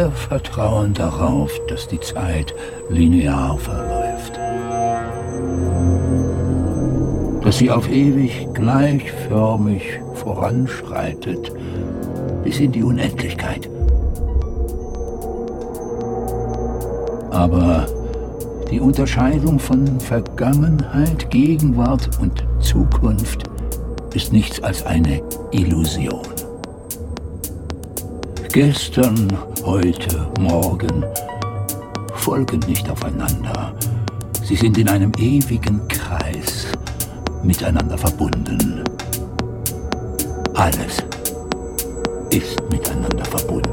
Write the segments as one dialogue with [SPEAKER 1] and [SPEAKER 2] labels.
[SPEAKER 1] Wir vertrauen darauf, dass die Zeit linear verläuft. Dass sie auf ewig gleichförmig voranschreitet bis in die Unendlichkeit. Aber die Unterscheidung von Vergangenheit, Gegenwart und Zukunft ist nichts als eine Illusion. Gestern, heute, morgen folgen nicht aufeinander. Sie sind in einem ewigen Kreis miteinander verbunden. Alles ist miteinander verbunden.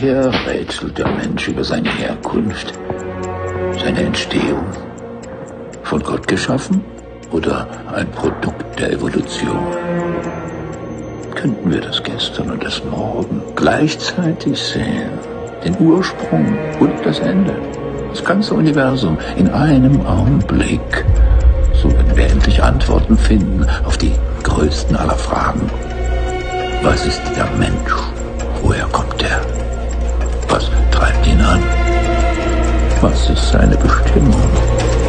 [SPEAKER 1] Jeher rätselt der Mensch über seine Herkunft, seine Entstehung. Von Gott geschaffen oder ein Produkt der Evolution? Könnten wir das Gestern und das Morgen gleichzeitig sehen? Den Ursprung und das Ende? Das ganze Universum in einem Augenblick. So werden wir endlich Antworten finden auf die größten aller Fragen. Was ist der Mensch? Was ist seine Bestimmung?